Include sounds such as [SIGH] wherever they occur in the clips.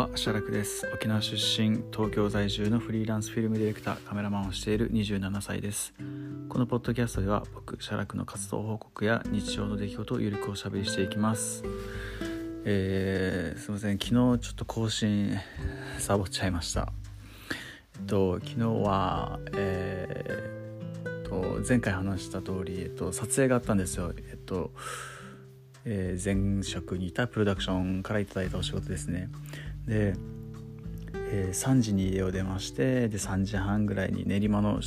は、シャラクです。沖縄出身、東京在住のフリーランスフィルムディレクター、カメラマンをしている27歳です。このポッドキャストでは、僕、シャラクの活動報告や日常の出来事をゆるくおしゃべりしていきます。えー、すいません、昨日ちょっと更新サボっちゃいました。えっと、昨日は、えー、と前回話した通り、えっと、撮影があったんですよ。えっとえー前職にいたプロダクションからいただいたお仕事ですねで、えー3時に家を出ましてで3時半ぐらいに練馬の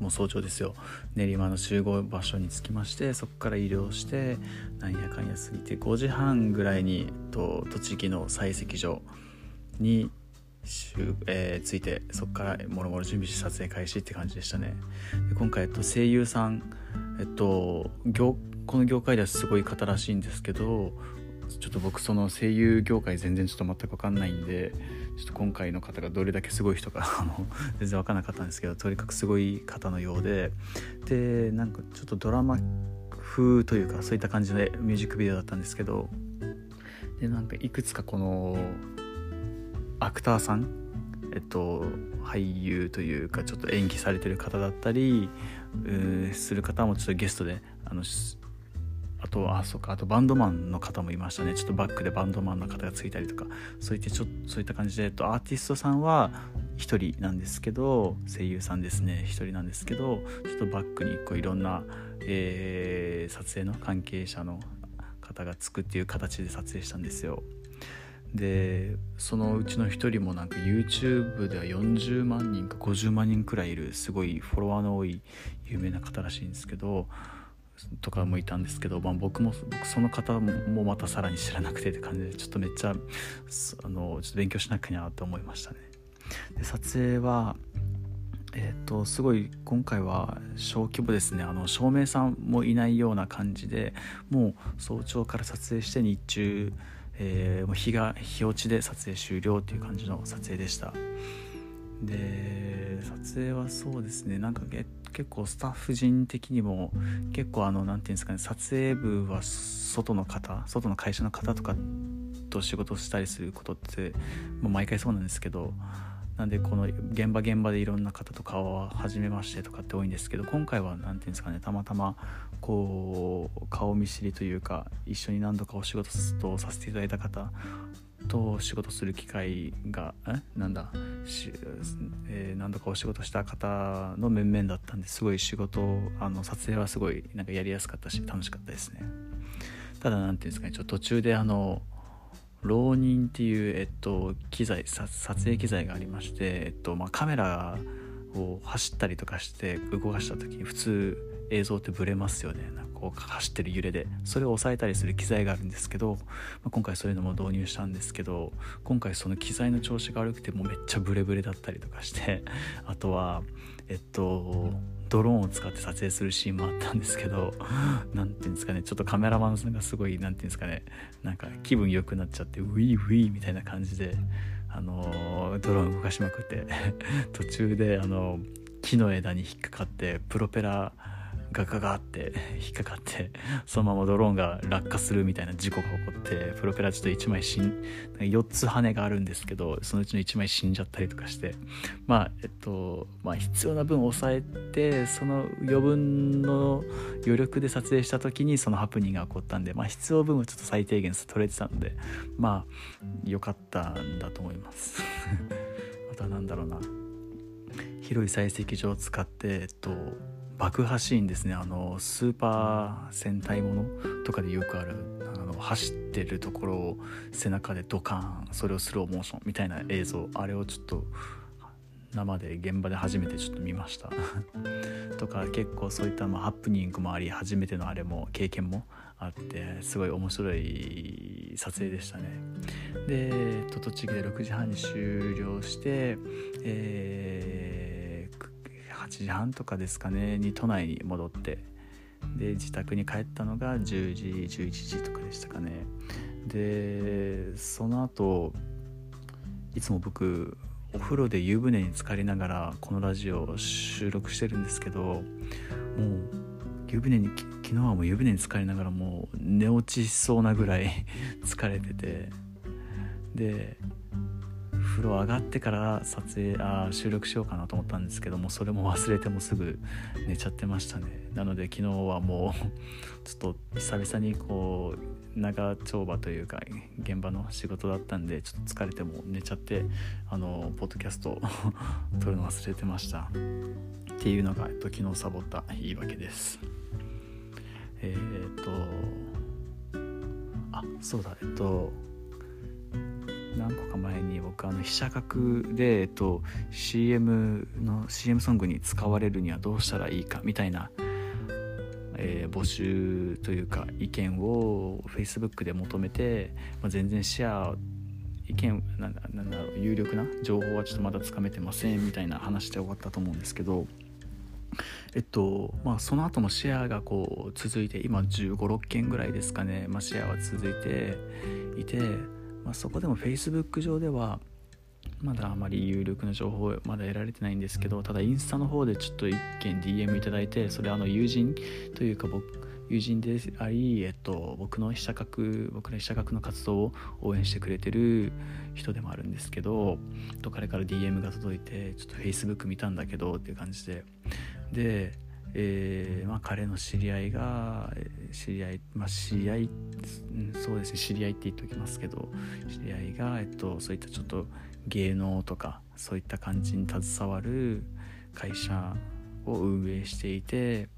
もう早朝ですよ。練馬の集合場所に着きましてそこから移動してなんやかんや過ぎて5時半ぐらいにと栃木の採石場にえー着いてそこからもろもろ準備して撮影開始って感じでしたね。で今回、えっと、声優さんえっと業この業界ではすごい方らしいんですけどちょっと僕その声優業界全然ちょっと全く分かんないんでちょっと今回の方がどれだけすごい人か [LAUGHS] あの全然分かんなかったんですけどとにかくすごい方のようででなんかちょっとドラマ風というかそういった感じでミュージックビデオだったんですけどでなんかいくつかこのアクターさんえっと俳優というかちょっと演技されてる方だったりうする方もちょっとゲストであのとあそうか。あとバンドマンの方もいましたね。ちょっとバックでバンドマンの方がついたりとか。そういってちょそういった感じで、えっと、アーティストさんは1人なんですけど声優さんですね。1人なんですけどちょっとバックにこういろんな、えー撮影の関係者の方がつくっていう形で撮影したんですよ。でそのうちの一人もなんか YouTube では40万人か50万人くらいいるすごいフォロワーの多い有名な方らしいんですけどとかもいたんですけど、まあ、僕も僕その方もまたさらに知らなくてって感じでちょっとめっちゃあのちょっと勉強しなきゃなと思いましたね。で撮影はえー、とすごい今回は小規模ですね。あの照明さんもいないような感じでもう早朝から撮影して日中、えーもう日が日落ちで撮影終了っていう感じの撮影でした。で撮影はそうですね。なんかけ結構スタッフ陣的にも結構あのなんていうんですかね撮影部は外の方外の会社の方とかと仕事をしたりすることってもう毎回そうなんですけどなんでこの現場現場でいろんな方と顔は初めましてとかって多いんですけど今回は何ていうんですかねたまたまこう顔見知りというか一緒に何度かお仕事とさせていただいた方と仕事する機会がえ？なんだ？し、えー何度かお仕事した方の面々だったんですごい仕事あの撮影はすごいなんかやりやすかったし楽しかったですね。ただ何ていうんですかねちょっと途中であの浪人っていう、えっと、機材撮影機材がありまして、えっとまあ、カメラを走ったりとかして動かした時に普通映像ってブレますよね。なんこう走ってる揺れでそれを抑えたりする機材があるんですけど、まあ、今回そういうのも導入したんですけど今回その機材の調子が悪くてもうめっちゃブレブレだったりとかして [LAUGHS] あとはえっとドローンを使って撮影するシーンもあったんですけど何ていうんですかねちょっとカメラマンさんがすごい何ていうんですかねなんか気分良くなっちゃってウィーウィーみたいな感じであのドローン動かしまくって [LAUGHS] 途中であの木の枝に引っかかってプロペラガガガって [LAUGHS] 引っかかって [LAUGHS] そのままドローンが落下するみたいな事故が起こってプロペラちょっと1枚死ん4つ羽があるんですけどそのうちの1枚死んじゃったりとかして。まあえっとまあ必要な分抑えてその余分の余力で撮影した時にそのハプニングが起こったんでまあ必要分はちょっと最低限取れてたんでまあ良かったんだと思います。[LAUGHS] あとは何だろうな。広い採石場を使ってえっと爆破シーンですね。あのスーパー戦隊ものとかでよくあるあの走ってるところを背中でドカーンそれをスローモーションみたいな映像。あれをちょっと生で現場で初めてちょっと見ました。[LAUGHS] とか結構そういったまあハプニングもあり初めてのあれも経験もあってすごい面白い撮影でしたね。で、栃木で6時半に終了してえー8時半とかですかねに都内に戻ってで自宅に帰ったのが10時11時とかでしたかね。でその後いつも僕お風呂で湯船に浸かりながらこのラジオを収録してるんですけどもう湯船に昨日はもう湯船に浸かりながらもう寝落ちしそうなぐらい [LAUGHS] 疲れてて。で風呂上がってから撮影あ収録しようかなと思ったんですけどもそれも忘れてもすぐ寝ちゃってましたね。なので昨日はもう [LAUGHS] ちょっと久々にこう長丁場というか現場の仕事だったんでちょっと疲れても寝ちゃってあのポッドキャスト [LAUGHS] 撮るの忘れてました。っていうのが、えっと、昨日サボった言い訳です。えー、っとあそうだえっと何個か前に僕あの被写角で、えっと、CM の CM ソングに使われるにはどうしたらいいかみたいな、えー、募集というか意見を Facebook で求めて、まあ、全然シェア意見なんだなんだろう有力な情報はちょっとまだつかめてませんみたいな話で終わったと思うんですけどえっとまあその後もシェアがこう続いて今1 5 6件ぐらいですかね、まあ、シェアは続いていてまあ、そこでも Facebook 上ではまだあまり有力な情報まだ得られてないんですけどただインスタの方でちょっと1件 DM いただいてそれあの友人というか僕友人であり、えっと、僕の被写角僕ら被写角の活動を応援してくれてる人でもあるんですけどと彼から DM が届いてちょっと Facebook 見たんだけどっていう感じで。でえーまあ、彼の知り合いが知り合い、まあ、知り合い、うん、そうですね知り合いって言っておきますけど知り合いが、えっと、そういったちょっと芸能とかそういった感じに携わる会社を運営していて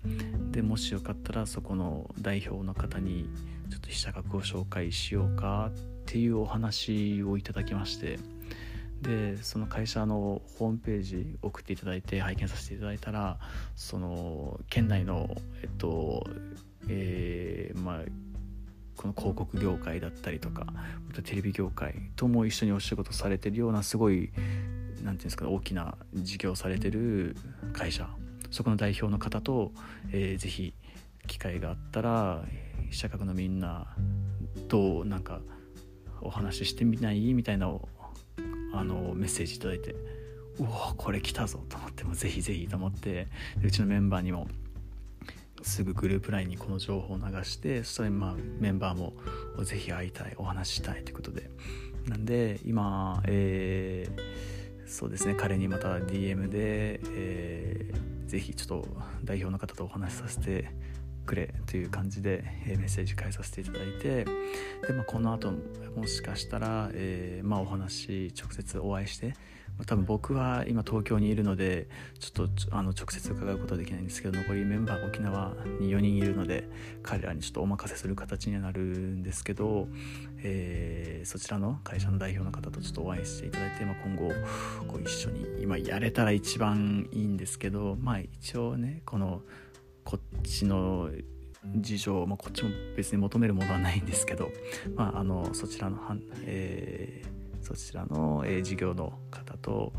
でもしよかったらそこの代表の方にちょっと被写格を紹介しようかっていうお話をいただきまして。でその会社のホームページ送っていただいて拝見させていただいたらその県内のえっとえー、まあこの広告業界だったりとかテレビ業界とも一緒にお仕事されてるようなすごい何て言うんですか大きな事業されてる会社。そこの代表の方と、えー、ぜひ機会があったら社会のみんなとなんかお話ししてみない？みたいなあのメッセージ頂いてうわこれ来たぞと思ってもぜひぜひと思ってうちのメンバーにもすぐグループ LINE にこの情報を流してそしたらまあメンバーもぜひ会いたいお話したいということで。なんで今、えー、そうですね彼にまた DM で、えー、ぜひちょっと代表の方とお話しさせてくれという感じで、えメッセージ返させていただいてで、まあ、この後もしかしたら、えー、まあ、お話直接お会いして多分僕は今東京にいるのでちょっとあの直接伺うことはできないんですけど残りメンバー沖縄に4人いるので彼らにちょっとお任せする形にはなるんですけど、えー、そちらの会社の代表の方とちょっとお会いしていただいて、まあ、今後こう一緒に今やれたら一番いいんですけどまあ一応ねこのこっちの事情、まあ、こっちも別に求めるものはないんですけど、[LAUGHS] まあ、あのそちらの、えー、そちらの、えー、事業の方と、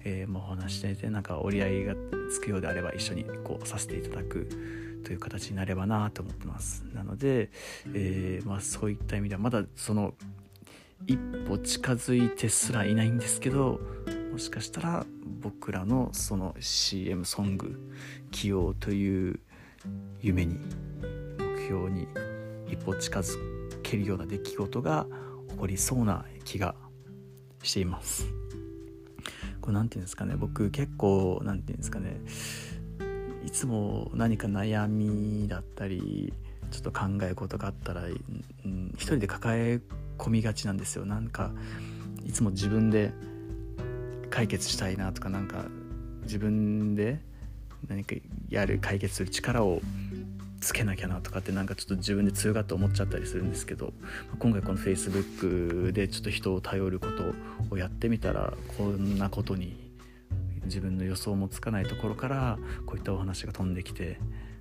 えー、もうお話していてなんか折り合いがつくようであれば一緒にこうさせていただくという形になればなと思ってます。なので、えーまあ、そういった意味ではまだその一歩近づいてすらいないんですけどもしかしたら僕らのその CM ソング起用という夢に目標に一歩近づけるような出来事が起こりそうな気がしています。これ何て言うんですかね。僕結構何て言うんですかね。いつも何か悩みだったりちょっと考え事があったら、うん、一人で抱え込みがちなんですよ。なんかいつも自分で解決したいなとかなんか自分で何かやる解決する力をつけなきゃなとかってなんかちょっと自分で強がって思っちゃったりするんですけど今回この Facebook でちょっと人を頼ることをやってみたらこんなことに自分の予想もつかないところからこういったお話が飛んできて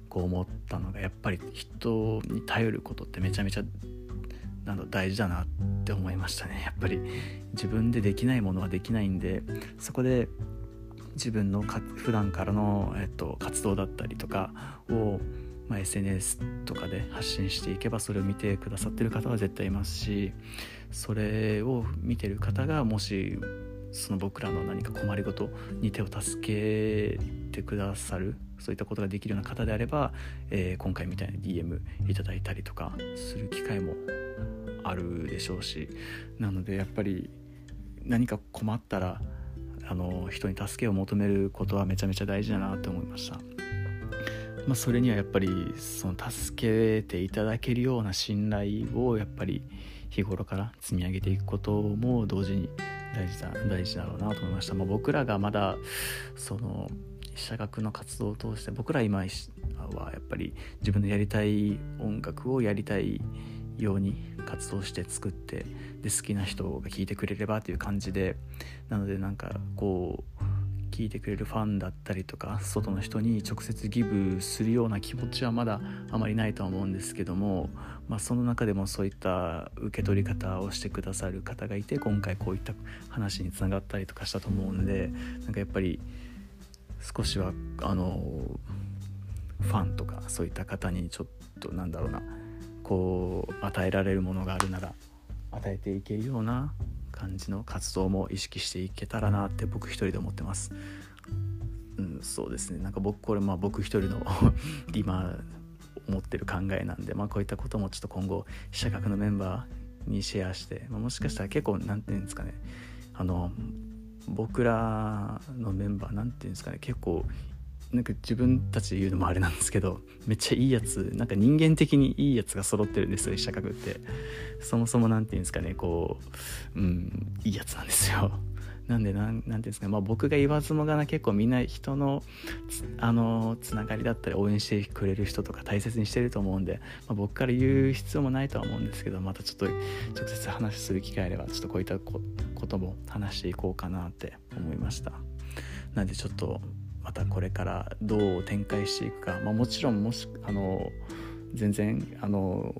こう思ったのがやっぱり人に頼ることってめちゃめちゃなんだ大事だなって思いましたね。やっぱり自分でできないものはできないんでそこで自分のか普段からの、えっと、活動だったりとかを、まあ、SNS とかで発信していけばそれを見てくださってる方は絶対いますしそれを見てる方がもしその僕らの何か困りごとに手を助けてくださるそういったことができるような方であれば、えー、今回みたいな DM いただいたりとかする機会もあるでしょうしなのでやっぱり何か困ったらあの人に助けを求めることはめちゃめちゃ大事だなって思いました。まあ、それにはやっぱりその助けていただけるような信頼をやっぱり日頃から積み上げていくことも同時に大事だ大事だろうなと思いました、まあ、僕らがまだその社学の活動を通して僕ら今はやっぱり自分のやりたい音楽をやりたいように活動して作ってで好きな人が聴いてくれればという感じでなのでなんかこう聞いてくれるファンだったりとか外の人に直接ギブするような気持ちはまだあまりないとは思うんですけども、まあ、その中でもそういった受け取り方をしてくださる方がいて今回こういった話につながったりとかしたと思うんでなんかやっぱり少しはあのファンとかそういった方にちょっとなんだろうなこう与えられるものがあるなら与えていけるような感じの活動も意識していけたらなって僕一人で思ってます。うん、そうですね。なんか僕これまあ僕一人の [LAUGHS] 今思ってる考えなんで、まあ、こういったこともちょっと今後社学のメンバーにシェアして、まあ、もしかしたら結構何て言うんですかね。あの僕らのメンバー何て言うんですかね。結構なんか自分たちで言うのもあれなんですけどめっちゃいいやつなんか人間的にいいやつが揃ってるんですよ社会って。そもそも何て言うんですかねこううんいいやつなんですよ。[LAUGHS] なんでなんていうんですか、まあ、僕が言わずもがな結構みんな人のあのつながりだったり応援してくれる人とか大切にしてると思うんで、まあ、僕から言う必要もないとは思うんですけどまたちょっと直接話する機会あればちょっとこういったことも話していこうかなって思いました。なんでちょっとまたこれからどう展開していくか、まあ、もちろんもしあの全然あの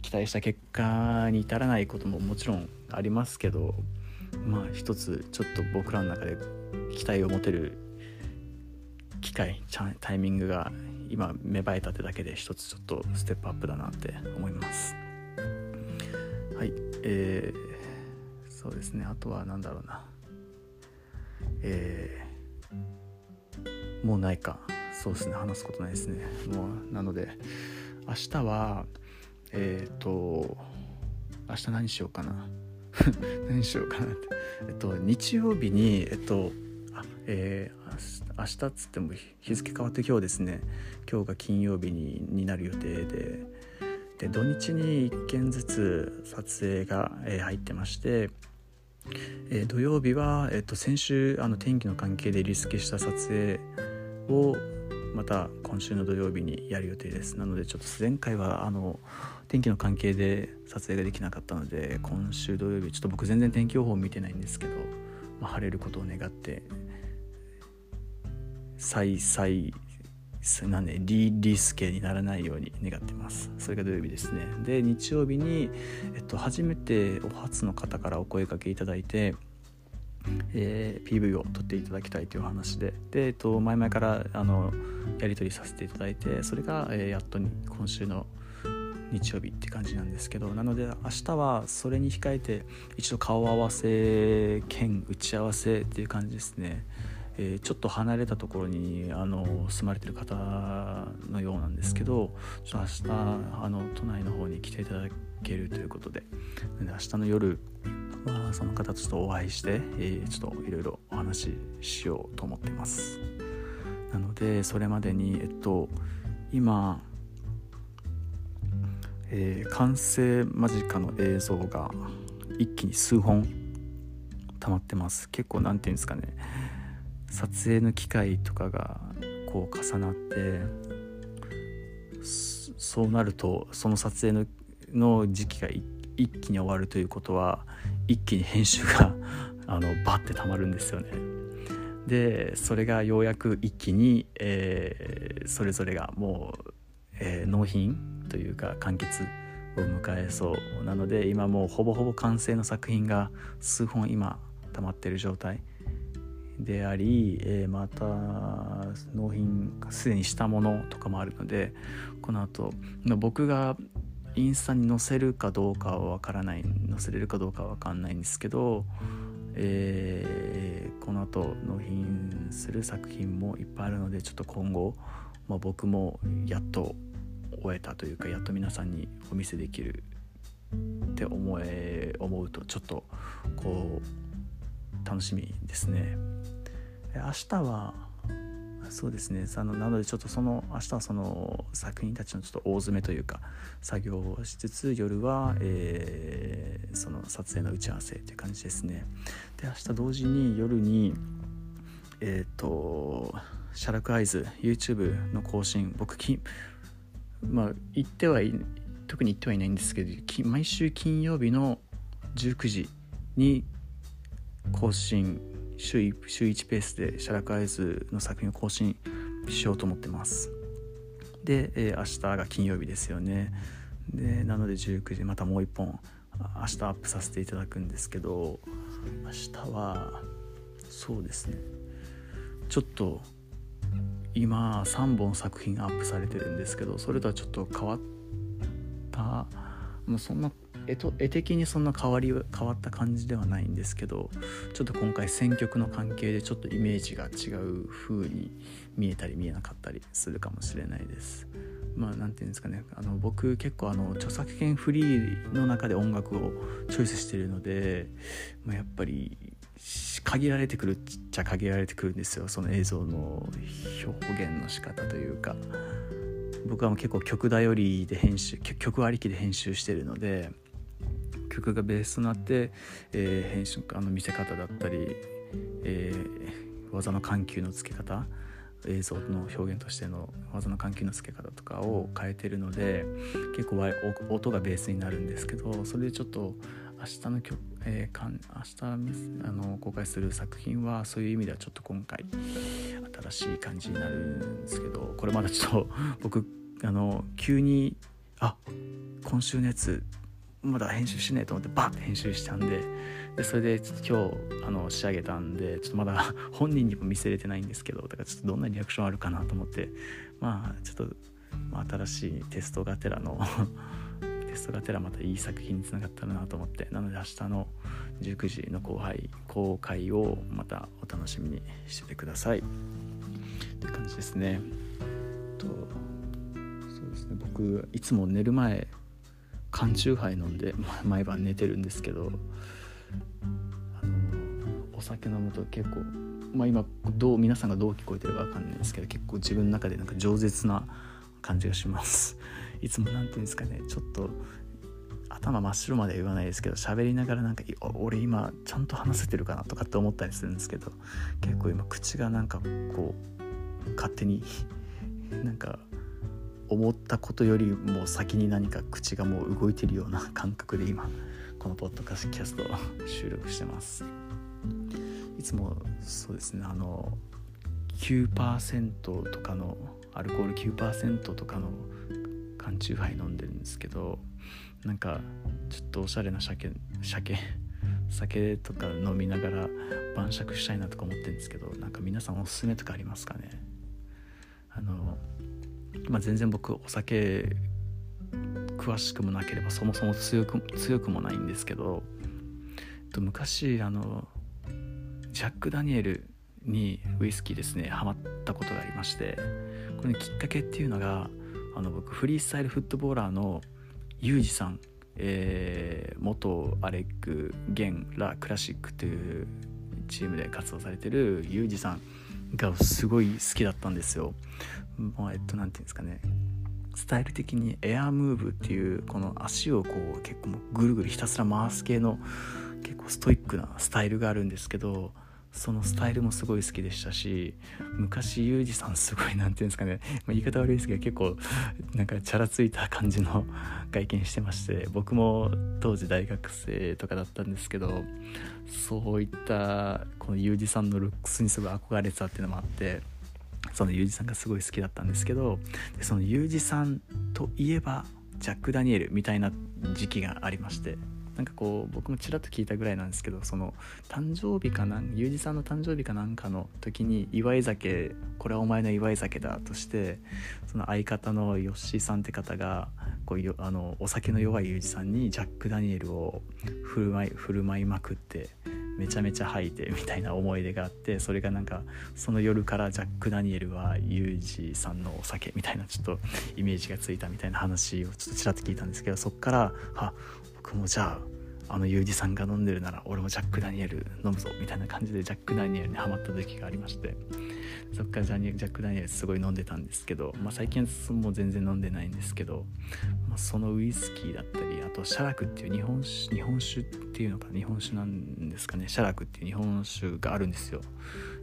期待した結果に至らないことももちろんありますけどまあ一つちょっと僕らの中で期待を持てる機会タイミングが今芽生えたってだけで一つちょっとステップアップだなって思います。はいえー、そうですね。あとは何だろうな。えーもうないか。そうですね。話すことないですね。もうなので明日はえっ、ー、と明日何しようかな。[LAUGHS] 何しようかなって。えっと日曜日にえっとあえー、明日っつっても日付変わって今日ですね。今日が金曜日にになる予定で。で土日に1件ずつ撮影が、えー、入ってまして。えー、土曜日は、えーと、先週あの天気の関係でリスケした撮影をまた今週の土曜日にやる予定です。なのでちょっと前回はあの天気の関係で撮影ができなかったので今週土曜日ちょっと僕全然天気予報を見てないんですけど、まあ、晴れることを願って再再なんでリリスケにならないように願ってます。それが土曜日ですね。で日曜日に、えっと、初めてお初の方からお声かけいただいてえー、PV を撮っていただきたいという話でで、えっと、前々からあのやり取りさせていただいてそれが、えー、やっとに今週の日曜日って感じなんですけどなので明日はそれに控えて一度顔合わせ兼打ち合わせっていう感じですね。え、ちょっと離れたところにあの住まれてる方のようなんですけどちょっと明日あの都内の方に来ていただけるということで。で明日の夜はその方とちょっとお会いして、えー、ちょっといろいろお話ししようと思ってます。なのでそれまでにえっと今えー、完成間近の映像が一気に数本溜まってます。結構何て言うんですかね。撮影の機会とかがこう重なってそうなるとその撮影のの時期が一気に終わるということは一気に編集が [LAUGHS] あのバッてたまるんですよね。でそれがようやく一気に、えー、それぞれがもう、えー、納品というか完結を迎えそうなので今もうほぼほぼ完成の作品が数本今溜まってる状態であり、えー、また納品すでにしたものとかもあるのでこの後僕がインスタに載せるかどうかは分からない載せれるかどうかは分かんないんですけど、えー、この後納品する作品もいっぱいあるのでちょっと今後、まあ、僕もやっと終えたというかやっと皆さんにお見せできるって思え思うとちょっとこう楽しみですね。明日はそうですね。あのなのでちょっとその明日はその作品たちのちょっと大詰めというか作業をしつつ夜は、えー、その撮影の打ち合わせという感じですね。で明日同時に夜にえっ、ー、とシャラクアイズ YouTube の更新僕きまあ言ってはい特に言ってはいないんですけど毎週金曜日の19時に更新週 1, 週1ペースでシャラクアイズの作品を更新しようと思ってます。で、えー、明日が金曜日ですよね。でなので19時またもう1本明日アップさせていただくんですけど明日はそうですね。ちょっと今3本作品アップされてるんですけどそれとはちょっと変わったもうそんな絵と絵的にそんな変わり変わった感じではないんですけどちょっと今回選曲の関係でちょっとイメージが違う風に見えたり見えなかったりするかもしれないです。まあ何て言うんですかね。あの僕結構あの著作権フリーの中で音楽をチョイスしてるので、まあ、やっぱり限られてくるっちゃ限られてくるんですよ。その映像の表現の仕方というか。僕は結構曲頼りで編集曲ありきで編集してるので曲がベースとなって、えー、編集あの見せ方だったり、えー、技の緩急のつけ方映像の表現としての技の緩急のつけ方とかを変えてるので結構音がベースになるんですけどそれでちょっと明日の曲、えー、かん明日あの公開する作品はそういう意味ではちょっと今回新しい感じになるんですけどこれまだちょっと僕あの急にあ今週のやつまだ編集しねえと思ってバッて編集したんででそれで今日あの仕上げたんでちょっとまだ [LAUGHS] 本人にも見せれてないんですけどだからちょっとどんなリアクションあるかなと思ってまあちょっと、まあ、新しいテストがてらの [LAUGHS] テストがてらまたいい作品につながったらなと思ってなので明日の19時の後輩公開をまたお楽しみにしててください。という感じですね。とそうですね。僕いつも寝る前缶チューハイ飲んで毎晩寝てるんですけどあのお酒飲むと結構まあ今どう皆さんがどう聞こえてるか分かんないですけど結構自分の中でなんか饒舌な感じがします。[LAUGHS] いつも何て言うんですかね。ちょっと頭真っ白まで言わないですけど喋りながらなんか俺今ちゃんと話せてるかなとかって思ったりするんですけど結構今口がなんかこう勝手になんか思ったことよりも先に何か口がもう動いてるような感覚で今このポッドキャストを収録してます。いつもそうですねあの9%とかのアルコール9%とかの缶チューハイ飲んでるんですけどなんかちょっとおしゃれな鮭鮭酒とか飲みながら晩酌したいなとか思ってるんですけどなんか皆さんおすすめとかありますかね？あのまあ、全然僕お酒詳しくもなければそもそも強く強くもないんですけどえっと昔あのジャック・ダニエルにウイスキーですねハマったことがありましてこれ、ね、きっかけっていうのがあの僕フリースタイルフットボーラーのユージさん、えー、元アレック・ゲン・ラ・クラシックというチームで活動されてるユージさんがすごい好きだったんですよ。まあ、えっと何て言うんですかね。スタイル的にエアムーブっていうこの足をこう結構ぐるぐるひたすら回す系の結構ストイックなスタイルがあるんですけどそのスタイルもすごい好きでしたし昔ユージさんすごい何て言うんですかね、まあ、言い方悪いですけど結構なんかチャラついた感じの外見してまして僕も当時大学生とかだったんですけどそういったこのユージさんのルックスにすごい憧れてたっていうのもあってそのユージさんがすごい好きだったんですけどそのユージさんといえばジャック・ダニエルみたいな時期がありましてなんかこう僕もちらっと聞いたぐらいなんですけどその誕生日かなんユージさんの誕生日かなんかの時に祝い酒これはお前の祝い酒だとしてその相方のヨッシーさんって方がこうあのお酒の弱いユージさんにジャック・ダニエルを振る舞い振る舞いまくってめちゃめちゃ吐いてみたいな思い出があってそれがなんかその夜からジャック・ダニエルはユージさんのお酒みたいなちょっとイメージがついたみたいな話をちょっとちらっと聞いたんですけどそっからあ僕もじゃああのユージさんが飲んでるなら俺もジャック・ダニエル飲むぞみたいな感じでジャック・ダニエルにハマった時がありましてそっからジャニジャック・ダニエルすごい飲んでたんですけど、まあ、最近はもう全然飲んでないんですけど、まあ、そのウイスキーだったりあとシャラクっていう日本酒日本酒っていうのか日本酒なんですかね。シャラクっていう日本酒があるんですよ。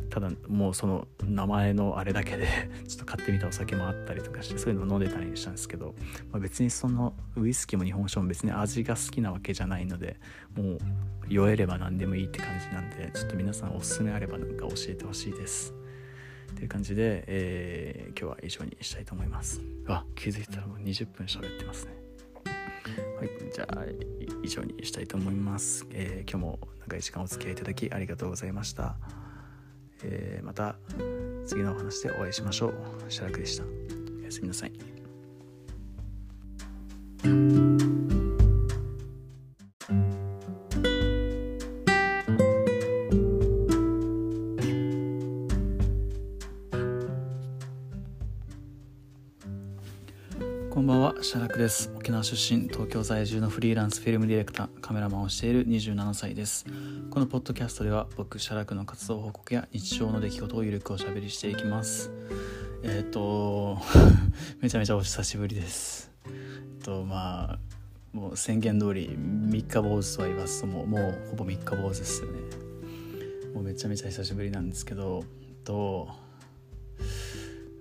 ただもうその名前のあれだけで [LAUGHS] ちょっと買ってみたお酒もあったりとかしてそういうのを飲んでたりしたんですけど、まあ、別にそのウイスキーも日本酒も別に味が好きなわけじゃないのでもう酔えれば何でもいいって感じなんでちょっと皆さんおすすめあればなんか教えてほしいですという感じで、えー、今日は以上にしたいと思いますあ気づいたらもう20分喋ってますねはいじゃあ以上にしたいと思います、えー、今日も長い時間お付き合いいただきありがとうございましたえー、また次のお話でお会いしましょう。シャラクでした。おやすみなさい。出身、東京在住のフリーランスフィルムディレクター、カメラマンをしている27歳です。このポッドキャストでは僕、シャラクの活動報告や日常の出来事をゆるくおしゃべりしていきます。えっ、ー、と、[LAUGHS] めちゃめちゃお久しぶりです。えっと、まあ、もう宣言通り三日坊主とは言わずとも、もうほぼ三日坊主ですよね。もうめちゃめちゃ久しぶりなんですけど、と、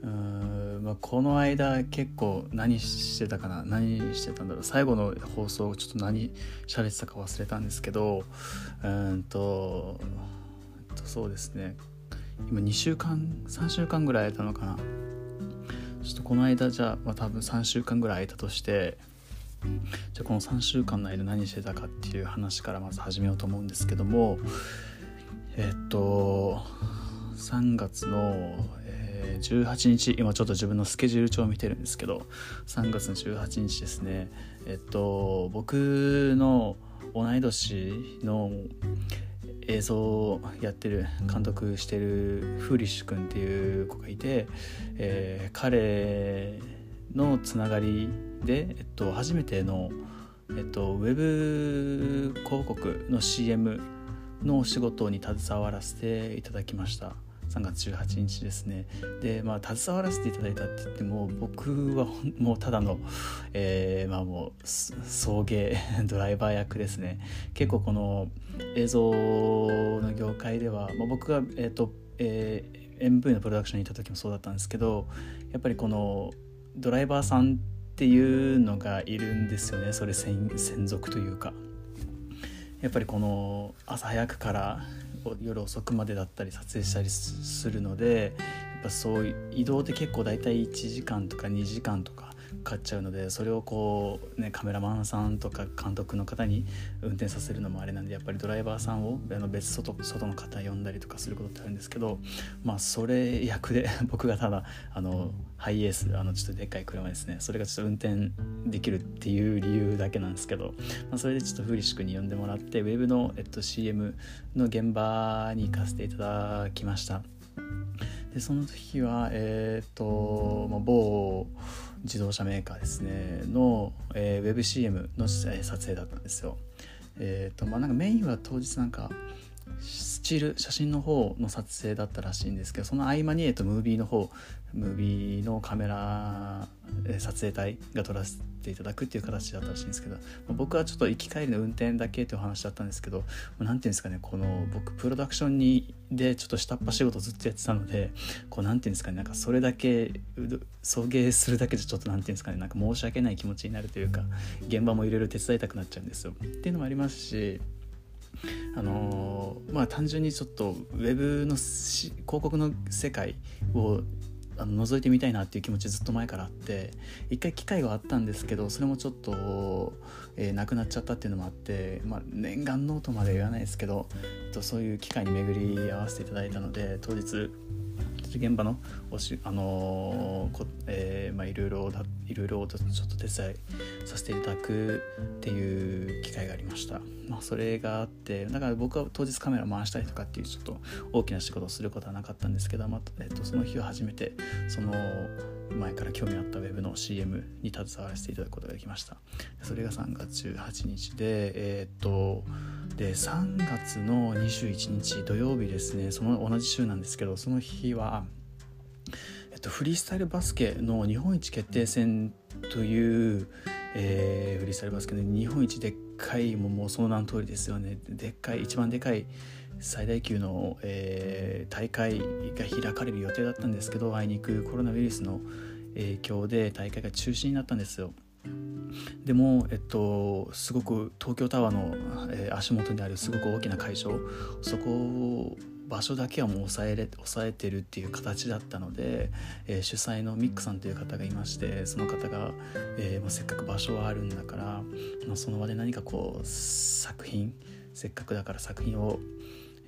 うんま、この間結構何してたかな何してたんだろう。最後の放送ちょっと何喋ってたか忘れたんですけどうんとそうですね。今2週間3週間ぐらい空いたのかな。ちょっとこの間じゃあ、まあ、多分3週間ぐらい空いたとしてじゃあこの3週間の間何してたかっていう話からまず始めようと思うんですけどもえっと3月の、えー、18日今ちょっと自分のスケジュール帳を見てるんですけど3月の18日ですね。えっと僕の同い年の映像をやってる監督してるフーリッシュ君っていう子がいて、えー、彼のつながりで、えっと、初めての、えっと、ウェブ広告の CM のお仕事に携わらせていただきました。3月18日ですね。でまあ携わらせていただいたって言っても僕はもうただの、えー、まあもう送迎 [LAUGHS] ドライバー役ですね。結構この映像の業界では、まあ、僕がえっ、ー、と、えー、MV のプロダクションにいた時もそうだったんですけどやっぱりこのドライバーさんっていうのがいるんですよね。それ専属というか。やっぱりこの朝早くから夜遅くまでだったり撮影したりするのでやっぱそう移動って結構大体1時間とか2時間とかかっちゃうのでそれをこう、ね、カメラマンさんとか監督の方に運転させるのもあれなんでやっぱりドライバーさんをあの別外外の方呼んだりとかすることってあるんですけどまあそれ役で [LAUGHS] 僕がただあのハイエースあのちょっとでっかい車ですねそれがちょっと運転できるっていう理由だけなんですけど、まあ、それでちょっとフーリッシュ君に呼んでもらってウェブの、えっと、CM の現場に行かせていただきました。でその時はえっ、と、まあ、某自動車メーカーですねの、えー、WebCM の撮影だったんですよ。えーとまあ、なんかメインは当日なんかスチール写真の方の撮影だったらしいんですけどその合間に、えっと、ムービーの方ムービーのカメラ撮影隊が撮らせていただくっていう形だったらしいんですけど僕はちょっと行き帰りの運転だけっていう話だったんですけど何ていうんですかねこの僕プロダクションにでちょっと下っ端仕事ずっとやってたのでこう何ていうんですかねなんかそれだけ送迎するだけじゃちょっと何ていうんですかねなんか申し訳ない気持ちになるというか現場もいろいろ手伝いたくなっちゃうんですよ。っていうのもありますしあのまあ単純にちょっとウェブの広告の世界をあの覗いてみたいなっていう気持ちずっと前からあって一回機会はあったんですけどそれもちょっと、えー、なくなっちゃったっていうのもあって、まあ、念願ノートまで言わないですけど、えっと、そういう機会に巡り合わせていただいたので当日現場のおし、あのーえーまあ、いろいろだいろいろちょっと手伝いさせていただくっていう機会がありました、まあ、それがあってだから僕は当日カメラ回したりとかっていうちょっと大きな仕事をすることはなかったんですけど、まあえー、とその日は初めてその前から興味あったウェブの CM に携わらせていただくことができました。それが3月18日でえー、っとで3月の21日土曜日ですね。その同じ週なんですけどその日はえっと、フリースタイルバスケの日本一決定戦という、えー、フリースタイルバスケの日本一でっかいももうその名の通りですよね。でっかい一番でかい最大級の、えー、大会が開かれる予定だったんですけどあいにくコロナウイルスの影響で大会が中止になったんですよ。でも、えっと、すごく東京タワーの、えー、足元にあるすごく大きな会場そこを場所だけはもう抑えれ抑えてるっていう形だったので、えー、主催のミックさんという方がいましてその方が、えー、もうせっかく場所はあるんだから、まあ、その場で何かこう作品せっかくだから作品を、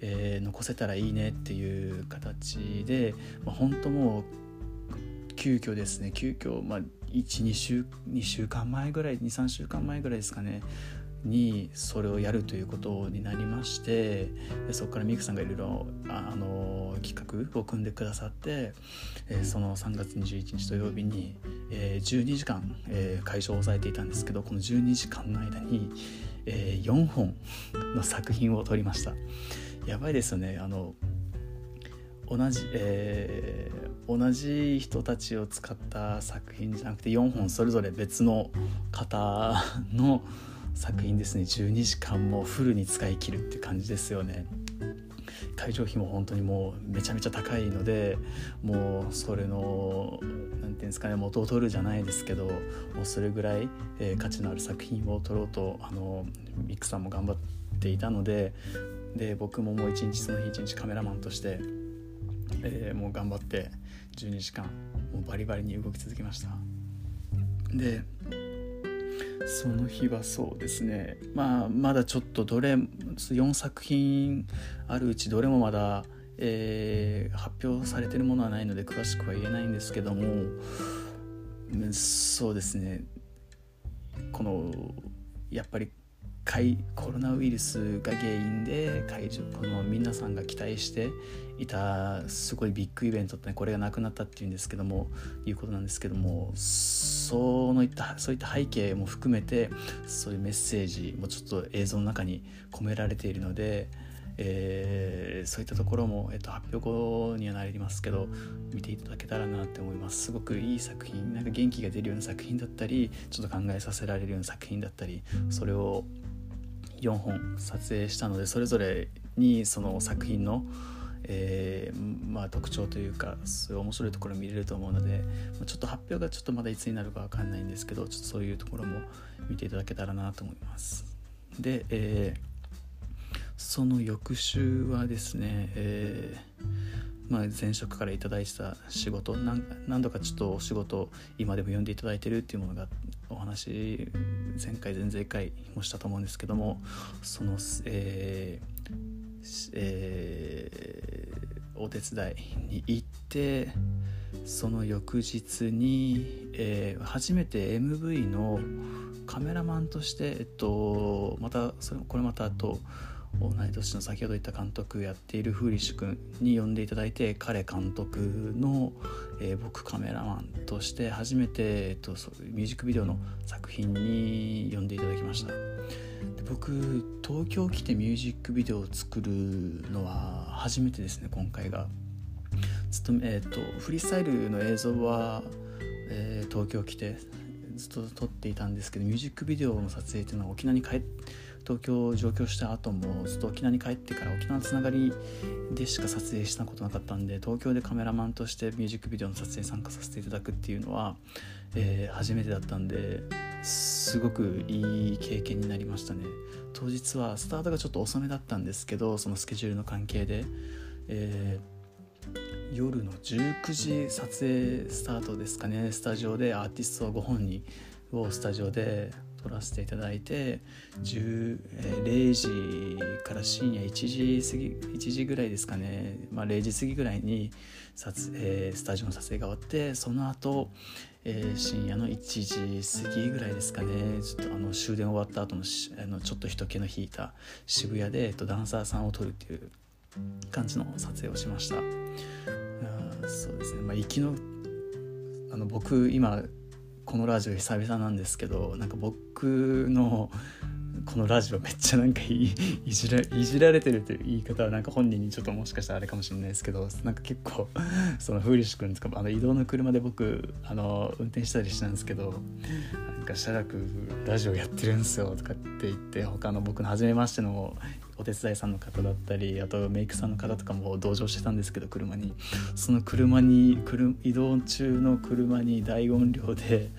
えー、残せたらいいねっていう形で、まあ、本当もう急遽ですね急遽まあ12週 ,2 週間前ぐらい23週間前ぐらいですかねにそれをやるということになりましてそこからミクさんがいろいろあの企画を組んでくださって、えー、その3月21日土曜日に、えー、12時間、えー、会場を抑えていたんですけどこの12時間の間に、えー、4本の作品を撮りました。やばいですよね。あの同じ、えー、同じ人たちを使った作品じゃなくて4本それぞれ別の方の作品ですね。12時間もフルに使い切るって感じですよね。会場費も本当にもうめちゃめちゃ高いのでもうそれの何て言うんですかね元を取るじゃないですけどもうそれぐらい、えー、価値のある作品を撮ろうとあのミックさんも頑張っていたのでで僕ももう一日その日一日カメラマンとして、えー、もう頑張って12時間もうバリバリに動き続けました。でその日はそうですね。まあまだちょっとどれ4作品あるうちどれもまだ、えー、発表されてるものはないので詳しくは言えないんですけどもそうですね。このやっぱりコロナウイルスが原因で会場この皆さんが期待していたすごいビッグイベントって、ね、これがなくなったっていうんですけどもいうことなんですけどもそういったそういった背景も含めてそういうメッセージもちょっと映像の中に込められているので、えー、そういったところも、えっと、発表後にはなりますけど見ていただけたらなって思います。すごくいい作品なんか元気が出るような作品だったりちょっと考えさせられるような作品だったりそれを4本撮影したのでそれぞれにその作品の、えー、まあ、特徴というかそういう面白いところ見れると思うのでちょっと発表がちょっとまだいつになるか分かんないんですけどちょっとそういうところも見ていただけたらなと思います。で、えー、その翌週はですね、えー、まあ、前職から頂いてた仕事何度かちょっとお仕事今でも読んでいただいてるっていうものがお話前回前々回もしたと思うんですけどもその、えーえー、お手伝いに行ってその翌日に、えー、初めて MV のカメラマンとして、えっと、またそれこれまたあと同い年の先ほど言った監督やっているフーリッシュ君に呼んでいただいて彼監督の、えー、僕カメラマンとして初めて、えっと、ミュージックビデオの作品に呼んでいただきました。僕東京来てミュージックビデオを作るのは初めてですね今回が。ずっと,、えーと、とフリースタイルの映像は、えー、東京来てずっと撮っていたんですけどミュージックビデオの撮影っていうのは沖縄に帰って東京上京した後もずっと沖縄に帰ってから沖縄のつながりでしか撮影したことなかったんで東京でカメラマンとしてミュージックビデオの撮影参加させていただくっていうのは、えー、初めてだったんですごくいい経験になりましたね。当日はスタートがちょっと遅めだったんですけどそのスケジュールの関係で、えー、夜の19時撮影スタートですかねスタジオでアーティストご本人をスタジオで撮らせていただいて10、え0時から深夜1時過ぎ1時ぐらいですかね、まあ、0時過ぎぐらいに撮、えー、スタジオの撮影が終わってその後、えー、深夜の1時過ぎぐらいですかね。ちょっとあの終電終わった後のあのちょっと人気の引いた渋谷で、えっと、ダンサーさんを撮るっていう感じの撮影をしました。あそうですね、まあ、行きのあの僕今このラジオ久々なんですけどなんか僕のこのラジオめっちゃなんかいじらいじられてるという言い方はなんか本人にちょっともしかしたらあれかもしれないですけどなんか結構そのフーリッシュ君とかあの移動の車で僕あの運転したりしたんですけどなんか「写楽ラジオやってるんすよ」とかって言って他の僕の初めましての手伝いさんの方だったりあとメイクさんの方とかも同乗してたんですけど車に。その車に移動中の車に大音量で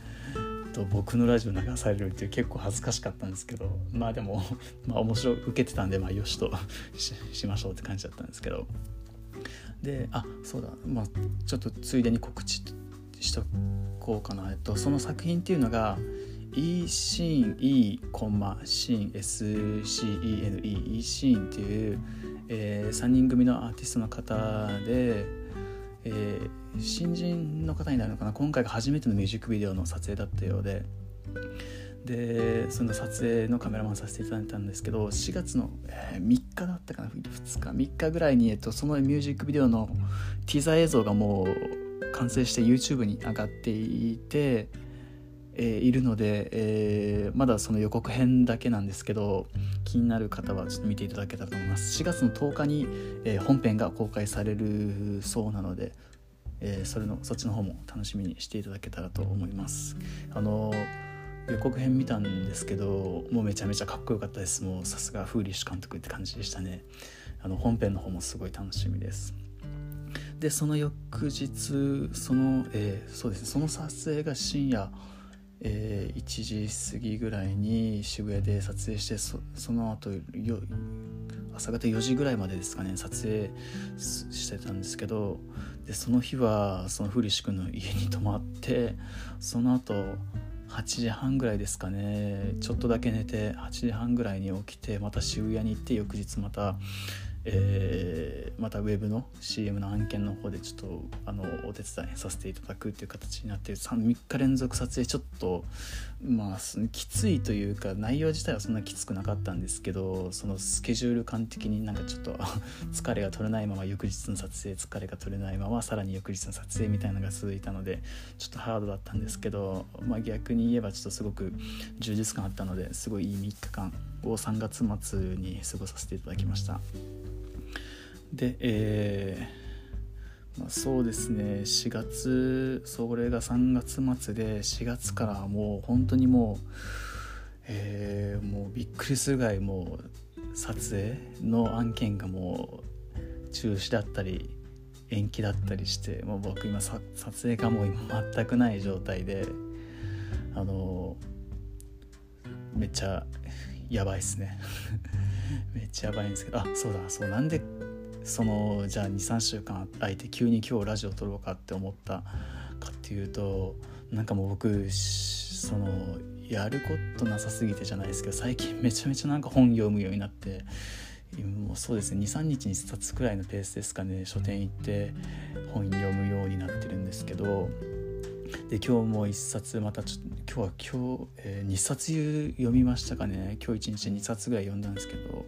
と僕のラジオ流されるっていう結構恥ずかしかったんですけどまあでもまあ面白い受けてたんでまあよしと [LAUGHS] しましょうって感じだったんですけど。であそうだ。まあちょっとついでに告知しとこうかな、えっと、その作品っていうのが E シーン E コンマシーン SCENE E シーンっていう、えー、3人組のアーティストの方で、えー、新人の方になるのかな？今回が初めてのミュージックビデオの撮影だったようで。でその撮影のカメラマンさせていただいたんですけど4月の、えー、3日だったかな？2日3日ぐらいに、えっと、そのミュージックビデオのティーザー映像がもう完成して YouTube に上がっていて、えー、いるので、えー、まだその予告編だけなんですけど気になる方はちょっと見ていただけたらと思います。4月の10日に、えー、本編が公開されるそうなので、えー、それのそっちの方も楽しみにしていただけたらと思います。あの予告編見たんですけどもうめちゃめちゃかっこよかったです。もうさすがフーリッシュ監督って感じでしたね。あの本編の方もすごい楽しみです。でその翌日その、えー、そうですね。その撮影が深夜えー、1時過ぎぐらいに渋谷で撮影してその後よ朝方4時ぐらいまでですかね撮影してたんですけどでその日はそのフリッシュ君の家に泊まってその後8時半ぐらいですかねちょっとだけ寝て8時半ぐらいに起きてまた渋谷に行って翌日またえー、またウェブの CM の案件の方でちょっとあのお手伝いさせていただくっていう形になって3日連続撮影ちょっとまあきついというか内容自体はそんなきつくなかったんですけどそのスケジュール感的になんかちょっと [LAUGHS] 疲れが取れないまま翌日の撮影疲れが取れないままさらに翌日の撮影みたいなのが続いたのでちょっとハードだったんですけど、まあ、逆に言えばちょっとすごく充実感あったのですごいいい3日間を3月末に過ごさせていただきました。でえー、まあ、そうですね4月それが3月末で4月からもう本当にもう、えー、もうびっくりするぐらいもう撮影の案件がもう中止だったり延期だったりしてもう僕今撮影がもう今全くない状態であのめっちゃやばいっすね。[LAUGHS] めっちゃやばいんですけどあそうだそうなんでそのじゃあ23週間空いて急に今日ラジオ撮ろうかって思ったかっていうとなんかもう僕そのやることなさすぎてじゃないですけど最近めちゃめちゃなんか本読むようになってもうそうですね23日に1冊くらいのペースですかね書店行って本読むようになってるんですけどで今日も1冊またちょ今日は今日、えー、2冊読みましたかね今日1日2冊ぐらい読んだんですけど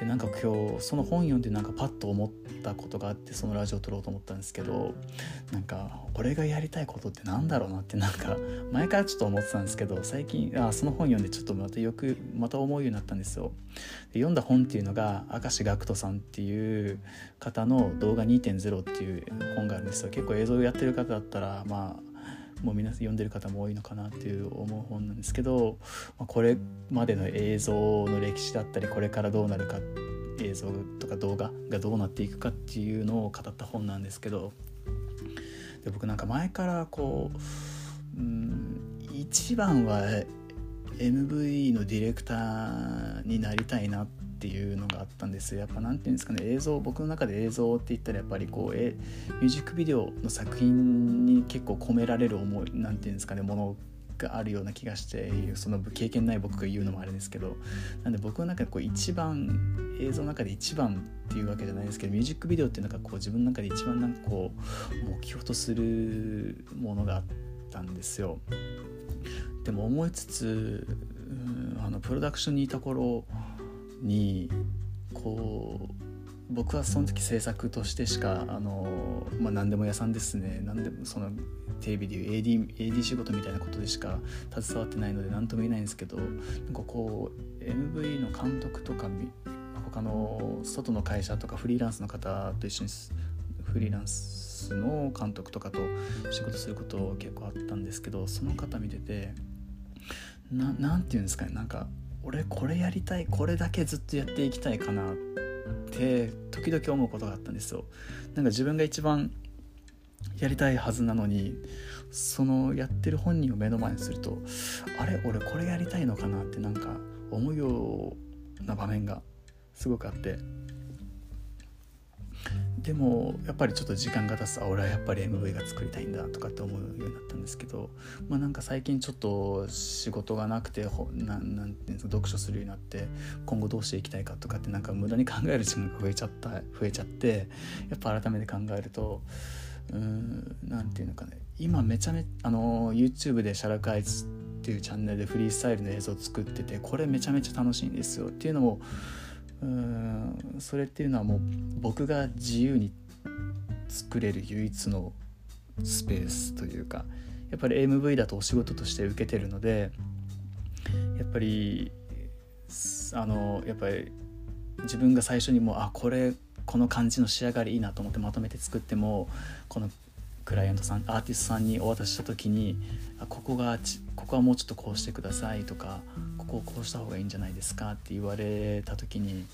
でなんか今日その本読んでなんかパッと思ったことがあってそのラジオを撮ろうと思ったんですけどなんか俺がやりたいことってなんだろうなってなんか前からちょっと思ってたんですけど最近あその本読んでちょっとまたよくまた思うようになったんですよ。で読んだ本っていうのが明石学人さんっていう方の動画2.0っていう本があるんですよ。結構映像をやってる方だったらまあもう皆さん読んでる方も多いのかなっていう思う本なんですけど、まあ、これまでの映像の歴史だったりこれからどうなるか映像とか動画がどうなっていくかっていうのを語った本なんですけどで僕なんか前からこううん一番は MV のディレクターになりたいなってっていうのがあったんですやっぱ何て言うんですかね映像僕の中で映像って言ったらやっぱりこうえミュージックビデオの作品に結構込められる思い何て言うんですかねものがあるような気がしてその経験ない僕が言うのもあれですけどなんで僕の中でこう一番映像の中で一番っていうわけじゃないですけどミュージックビデオっていうのがこう自分の中で一番なんかこう目標とするものがあったんですよ。でも思いつつあのプロダクションにいた頃にこう僕はその時制作としてしかあの、まあ、何でも屋さんですね。何でもそのテレビでいう AD, AD 仕事みたいなことでしか携わってないので何とも言えないんですけどなんかこう MV の監督とか他の外の会社とかフリーランスの方と一緒にフリーランスの監督とかと仕事すること結構あったんですけどその方見てて何て言うんですかね。なんか俺これやりたいこれだけずっとやっていきたいかなって時々思うことがあったんですよ。なんか自分が一番やりたいはずなのにそのやってる本人を目の前にするとあれ俺これやりたいのかなってなんか思うような場面がすごくあって。でもやっぱりちょっと時間が経つと俺はやっぱり MV が作りたいんだとかって思うようになったんですけどまあなんか最近ちょっと仕事がなくてななんてうんですか読書するようになって今後どうしていきたいかとかってなんか無駄に考える時間が増えちゃった増えちゃってやっぱ改めて考えるとうんなんていうのかね今めちゃめあの YouTube で「シャラクアイズ」っていうチャンネルでフリースタイルの映像を作っててこれめちゃめちゃ楽しいんですよっていうのもうんそれっていうのはもう僕が自由に作れる唯一のスペースというかやっぱり MV だとお仕事として受けてるのでやっぱりあのやっぱり自分が最初にもうあこれこの感じの仕上がりいいなと思ってまとめて作ってもこのクライアントさんアーティストさんにお渡しした時にあここがここはもうちょっとこうしてくださいとかここをこうした方がいいんじゃないですかって言われた時に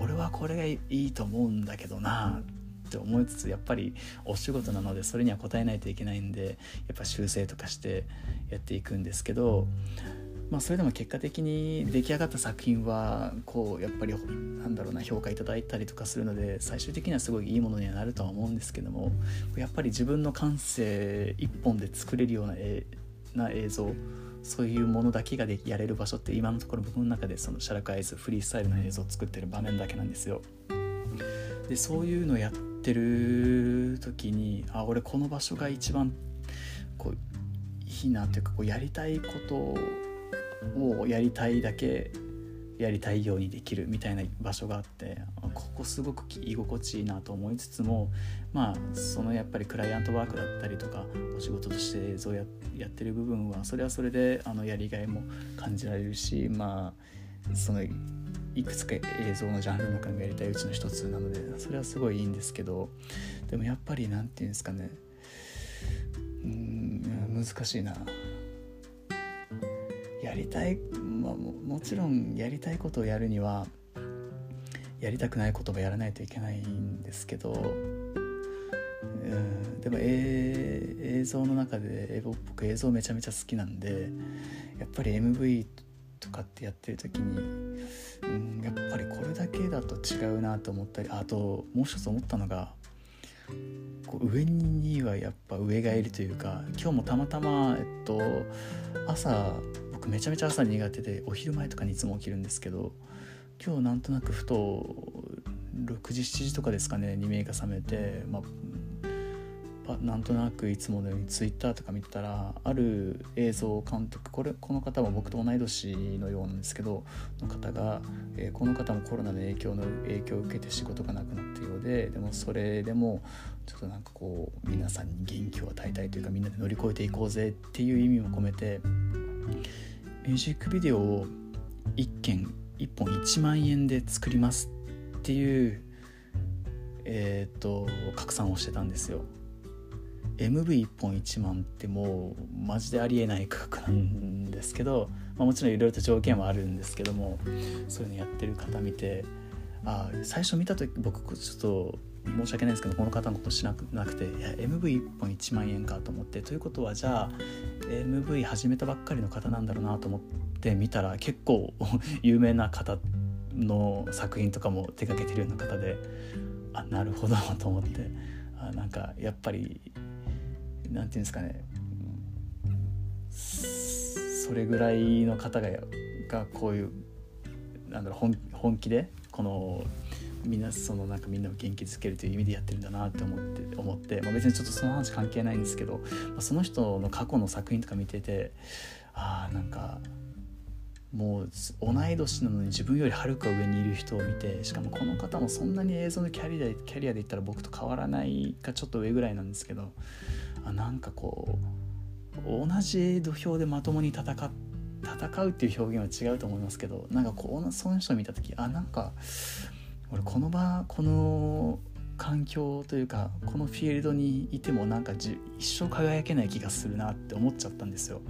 俺はこれがいいと思うんだけどなって思いつつやっぱりお仕事なのでそれには応えないといけないんでやっぱ修正とかしてやっていくんですけどまあ、それでも結果的に出来上がった作品はこうやっぱりなんだろうな評価いただいたりとかするので最終的にはすごいいいものにはなるとは思うんですけどもやっぱり自分の感性一本で作れるようなな映像そういうものだけがでやれる場所って今のところ僕の中でそのシャラクアイズフリースタイルの映像を作ってる場面だけなんですよ。でそういうのをやってる時にあ俺この場所が一番こういいなというかこうやりたいことをやりたいだけやりたいようにできるみたいな場所があってここすごく居心地いいなと思いつつもまあそのやっぱりクライアントワークだったりとかお仕事として映像ややってる部分はそれはそれであのやりがいも感じられるしまあそのいくつか映像のジャンルの中でやりたいうちの一つなのでそれはすごいいいんですけどでもやっぱり何て言うんですかねうん難しいな。りたい、まあ、もちろんやりたいことをやるにはやりたくないこともやらないといけないんですけど、うん、でも、えー、映像の中で僕映像めちゃめちゃ好きなんでやっぱり MV とかってやってる時に、うん、やっぱりこれだけだと違うなと思ったりあともう一つ思ったのがこう上にはやっぱ上がいるというか今日もたまたま、えっと、朝僕めちゃめちゃ朝苦手でお昼前とかにいつも起きるんですけど今日なんとなくふと6時7時とかですかねに目が覚めて、まあ、なんとなくいつものようにツイッターとか見てたらある映像監督これこの方は僕と同い年のようなんですけどの方が、えー、この方もコロナの影響の影響を受けて仕事がなくなったようででもそれでもちょっとなんかこう皆さんに元気を与えたいというかみんなで乗り越えていこうぜっていう意味も込めてミュージックビデオを1件1本1万円で作りますっていうえっ、ー、と拡散をしてたんですよ。MV1 本1万ってもうマジでありえない価格なんですけど、まあ、もちろんいろいろと条件はあるんですけどもそういうのやってる方見てあ最初見た時僕ちょっと申し訳ないですけどこの方のことしなくなくていや MV1 本1万円かと思ってということはじゃあ MV 始めたばっかりの方なんだろうなと思って見たら結構 [LAUGHS] 有名な方の作品とかも手掛けてるような方であなるほどと思ってあなんかやっぱりなんていうんですかねそれぐらいの方ががこういうなんだろう本本気でこのみんなそのなんかみんなを元気づけるという意味でやってるんだなって思って思って、まあ、別にちょっとその話関係ないんですけど、まあ、その人の過去の作品とか見ててああなんかもう同い年なのに自分よりはるか上にいる人を見てしかもこの方もそんなに映像のキャリアでキャリアで言ったら僕と変わらないかちょっと上ぐらいなんですけどあなんかこう同じ土俵でまともに戦戦うっていう表現は違うと思いますけどなんかこうその人を見た時あなんか俺この場この環境というかこのフィールドにいてもなんか一生輝けない気がするなって思っちゃったんですよ。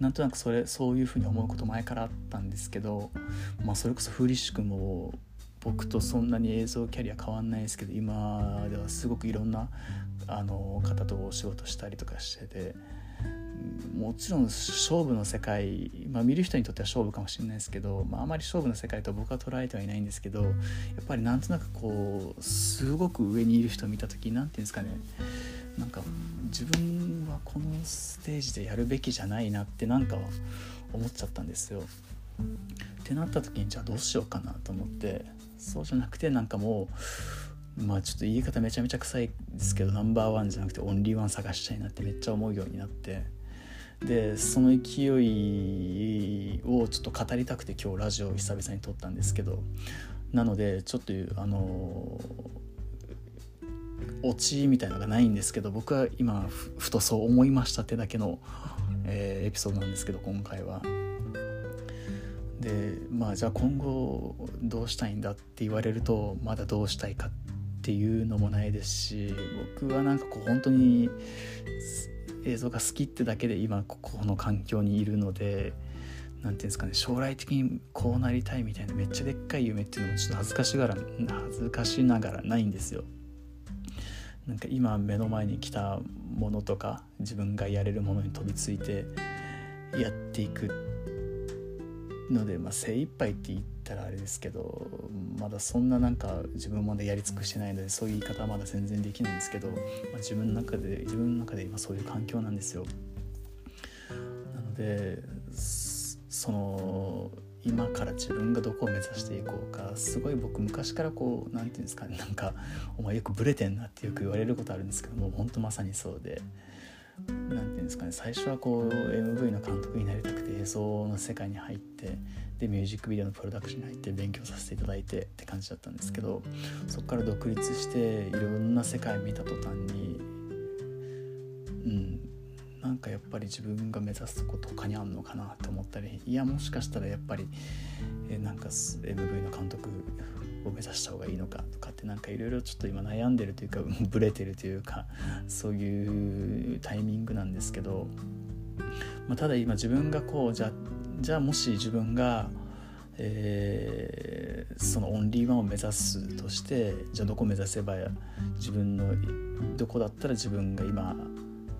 なんとなくそれそういうふうに思うこと前からあったんですけど、まあ、それこそフーリッシュ君も僕とそんなに映像キャリア変わんないですけど今ではすごくいろんなあの方とお仕事したりとかしててもちろん勝負の世界、まあ、見る人にとっては勝負かもしれないですけど、まあ、あまり勝負の世界と僕は捉えてはいないんですけどやっぱりなんとなくこうすごく上にいる人を見た時何て言うんですかねなんか自分はこのステージでやるべきじゃないなってなんか思っちゃったんですよ。ってなった時にじゃあどうしようかなと思ってそうじゃなくてなんかもうまあちょっと言い方めちゃめちゃ臭いですけどナンバーワンじゃなくてオンリーワン探したいなってめっちゃ思うようになってでその勢いをちょっと語りたくて今日ラジオを久々に撮ったんですけどなのでちょっとあのオチみたいのがないんですけど僕は今ふとそう思いましたってだけの、えー、エピソードなんですけど今回は。でまあじゃあ今後どうしたいんだって言われるとまだどうしたいかってっていうのもないですし僕はなんかこう本当に映像が好きってだけで今ここの環境にいるので何ていうんですかね将来的にこうなりたいみたいなめっちゃでっかい夢っていうのもちょっと恥ずかしがら恥ずかしながらないんですよ。なんか今目の前に来たものとか自分がやれるものに飛びついてやっていくので、まあ、精一杯って言ったらあれですけどまだそんななんか自分までやり尽くしてないのでそういう言い方はまだ全然できないんですけど、まあ、自分の中で自分の中で今そういう環境なんですよ。なのでその今から自分がどこを目指していこうかすごい僕昔からこう何て言うんですかねなんかお前よくブレてんなってよく言われることあるんですけどもうほんとまさにそうで何て言うんですかね最初はこう MV の監督になりたくて映像の世界に入ってでミュージックビデオのプロダクションに入って勉強させていただいてって感じだったんですけどそこから独立していろんな世界見た途端にうんなんかやっぱり自分が目指すとこと他にあんのかなって思ったりいやもしかしたらやっぱりえなんか MV の監督を目指した方がいいのかとかってなんかいろいろちょっと今悩んでるというか [LAUGHS] ブレてるというかそういうタイミングなんですけど、まあ、ただ今自分がこうじゃあじゃあもし自分が、えー、そのオンリーワンを目指すとしてじゃあどこ目指せば自分のどこだったら自分が今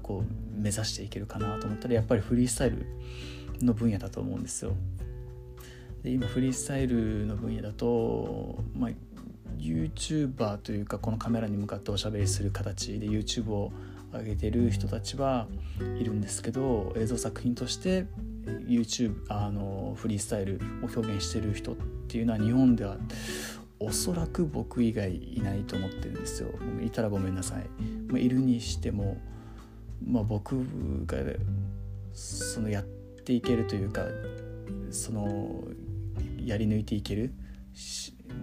こう目指していけるかなと思ったらやっぱりフリースタイルの分野だと思うんですよ。で今フリースタイルの分野だと、まあ、YouTuber というかこのカメラに向かっておしゃべりする形で YouTube を上げてる人たちはいるんですけど映像作品として YouTube あのフリースタイルを表現してる人っていうのは日本ではおそらく僕以外いないと思ってるんですよいたらごめんなさい、まあ、いるにしても、まあ、僕がそのやっていけるというかそのやり抜いていける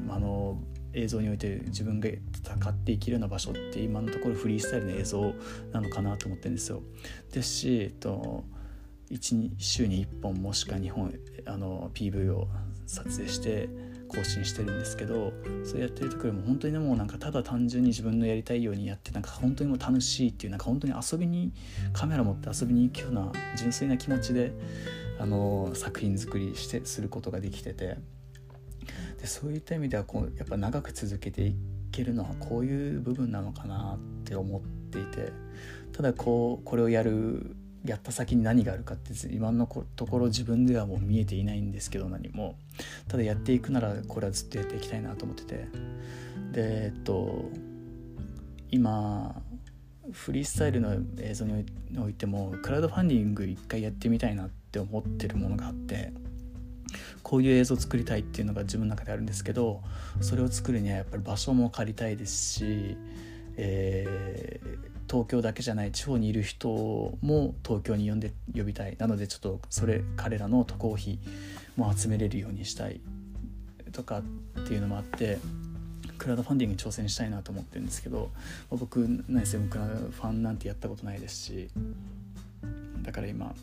あの映像において自分が戦っていけるような場所って今のところフリースタイルの映像なのかなと思ってるんですよ。ですし、えっと、1週に1本もしくは2本あの PV を撮影して更新してるんですけどそれやってる時よりも本当にもうなんかただ単純に自分のやりたいようにやってなんか本当にもう楽しいっていうなんか本当に遊びにカメラ持って遊びに行くような純粋な気持ちであの作品作りしてすることができてて。でそういった意味ではこうやっぱ長く続けていけるのはこういう部分なのかなって思っていてただこうこれをやるやった先に何があるかって今のところ自分ではもう見えていないんですけど何も。ただやっていくならこれはずっとやっていきたいなと思ってて。でえっと今フリースタイルの映像においてもクラウドファンディング一回やってみたいなって思ってるものがあってこういう映像を作りたいっていうのが自分の中であるんですけどそれを作るにはやっぱり場所も借りたいですし、え東京だけじゃない地方にいる人も東京に呼んで呼びたいなのでちょっとそれ彼らの渡航費も集めれるようにしたいとかっていうのもあってクラウドファンディングに挑戦したいなと思ってるんですけど僕何せクラウドファンなんてやったことないですしだから今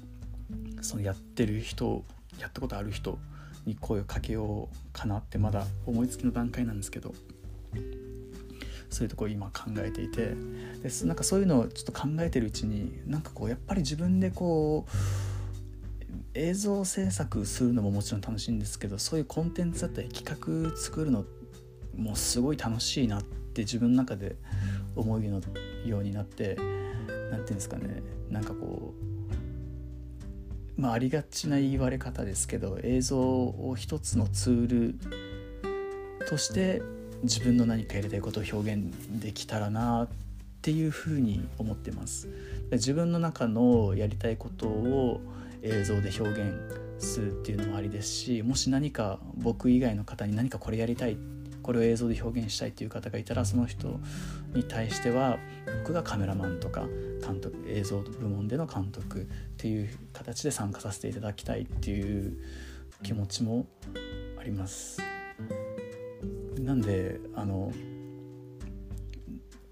そのやってる人やったことある人に声をかけようかなってまだ思いつきの段階なんですけどそういうとこ今考えていて。でなんかそういうのをちょっと考えてるうちになんかこうやっぱり自分でこう映像制作するのももちろん楽しいんですけどそういうコンテンツだったり企画作るのもすごい楽しいなって自分の中で思うようになって何て言うんですかね。なんかこうまあありがちな言われ方ですけど映像を一つのツールとして自分の何かやりたいことを表現できたらなっていうふうに思ってます。自分の中のやりたいことを映像で表現するっていうのもありですしもし何か僕以外の方に何かこれやりたいこれを映像で表現したいっていう方がいたらその人に対しては僕がカメラマンとか監督映像部門での監督っていう形で参加させていただきたいっていう気持ちもあります。なんであの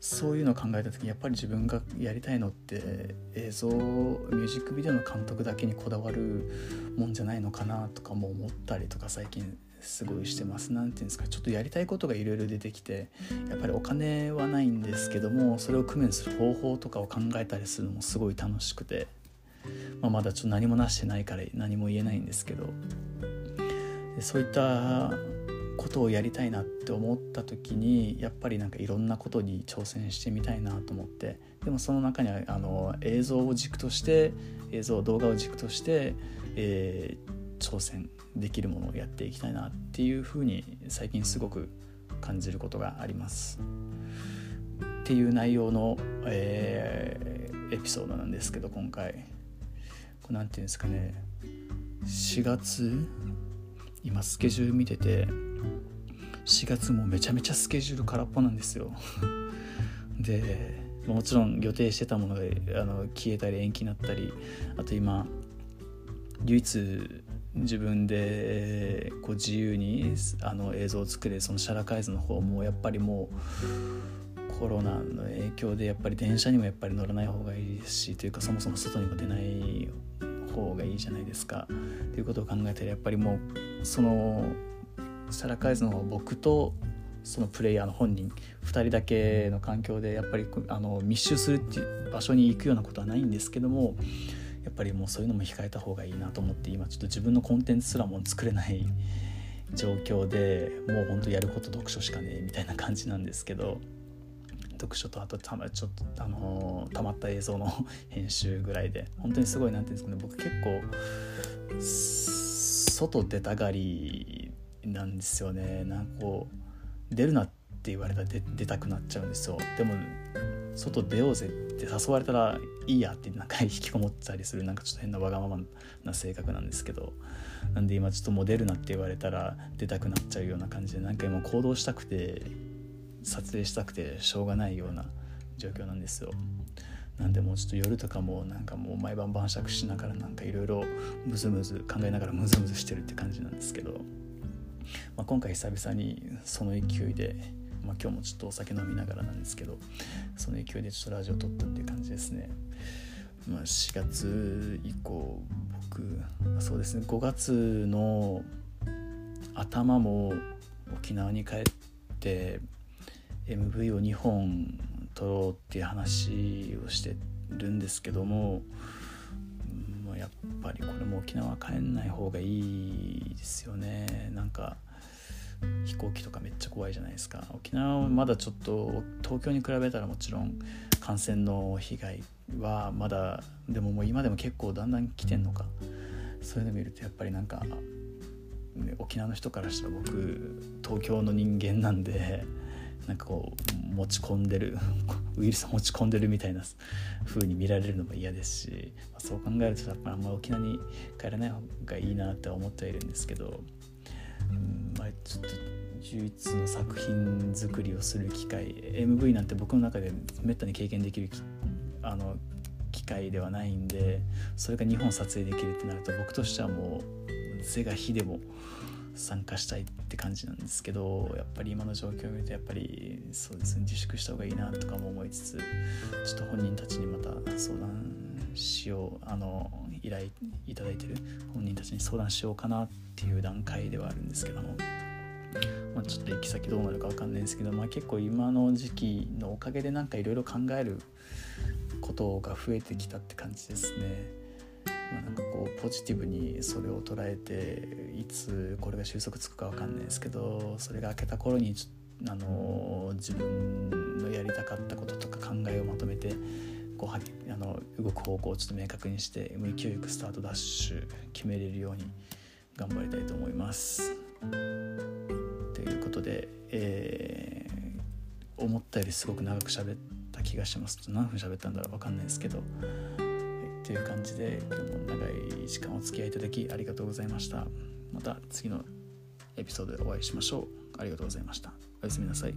そういうのを考えた時にやっぱり自分がやりたいのって映像ミュージックビデオの監督だけにこだわるもんじゃないのかなとかも思ったりとか最近すごいしてます。何て言うんですかちょっとやりたいことがいろいろ出てきてやっぱりお金はないんですけどもそれを工面する方法とかを考えたりするのもすごい楽しくて、まあ、まだちょっと何もなしてないから何も言えないんですけどそういったことをやりたいなって思った時にやっぱりなんかいろんなことに挑戦してみたいなと思ってでもその中にはあの映像を軸として映像動画を軸として、えー、挑戦できるものをやっていきたいなっていうふうに最近すごく感じることがあります。っていう内容の、えー、エピソードなんですけど今回これなんていうんですかね4月今スケジュール見てて4月もめちゃめちゃスケジュール空っぽなんですよ。[LAUGHS] でもちろん予定してたものがあの消えたり延期になったりあと今唯一自分でこう自由にあの映像を作れそのシャラカイズの方もやっぱりもうコロナの影響でやっぱり電車にもやっぱり乗らない方がいいですしというかそもそも外にも出ない方がいいじゃないですか。ということを考えたらやっぱりもうそのサラカイズの僕とそのプレイヤーの本人2人だけの環境でやっぱりあの密集するっていう場所に行くようなことはないんですけどもやっぱりもうそういうのも控えた方がいいなと思って今ちょっと自分のコンテンツすらも作れない状況でもうほんとやること読書しかねえみたいな感じなんですけど。読書とあとたまちょっとあのたまった映像の編集ぐらいで本当にすごい何て言うんですかね僕結構外出たがりなんですよね。なんかこう出るなって言われたら出たくなっちゃうんですよ。でも外出ようぜって誘われたらいいやってなんか引きこもったりするなんかちょっと変なわがままな性格なんですけど。なんで今ちょっともう出るなって言われたら出たくなっちゃうような感じでなんか今行動したくて撮影したくてしょうがないような状況なんですよ。なんでもうちょっと夜とかもなんかもう毎晩晩酌しながらなんかいろいろムズムズ考えながらムズムズしてるって感じなんですけどまあ、今回久々にその勢いで、まあ、今日もちょっとお酒飲みながらなんですけどその勢いでちょっとラジオ撮ったっていう感じですね。まあ、4月以降僕そうですね5月の頭も沖縄に帰って MV を2本撮ろうっていう話をしてるんですけどもやっぱりこれも沖縄帰んない方がいいですよね。なんか飛行機とかめっちゃ怖いじゃないですか。沖縄はまだちょっと東京に比べたらもちろん感染の被害はまだでももう今でも結構だんだん来てんのか。そういうの見るとやっぱりなんか、ね、沖縄の人からしたら僕東京の人間なんでなんかこう持ち込んでる [LAUGHS] ウイルス持ち込んでるみたいな風に見られるのも嫌ですし、まあ、そう考えるとやっぱあんま沖縄に帰らない方がいいなって思ってはいるんですけど、うんまあ、ちょっと唯一の作品作りをする機会 MV なんて僕の中でめったに経験できるあの機会ではないんでそれが日本撮影できるってなると僕としてはもう是が非でも参加したいって感じなんですけどやっぱり今の状況を見るとやっぱりそうですね自粛した方がいいなとかも思いつつちょっと本人たちにまた相談しようあの依頼いただいてる本人たちに相談しようかなっていう段階ではあるんですけども。まあ、ちょっと行き先どうなるか分かんないんですけど、まあ、結構今の時期のおかげでなんかいろいろ考えることが増えてきたって感じですね。まあ、なんかこうポジティブにそれを捉えていつこれが収束つくか分かんないですけどそれが明けた頃にあの自分のやりたかったこととか考えをまとめてこうはあの動く方向をちょっと明確にして勢いよくスタートダッシュ決めれるように頑張りたいと思います。ということで、えー、思ったよりすごく長く喋った気がします何分喋ったんだろう分かんないですけど。という感じで今日も長い時間お付き合いいただきありがとうございました。また次のエピソードでお会いしましょう。ありがとうございました。おやすみなさい。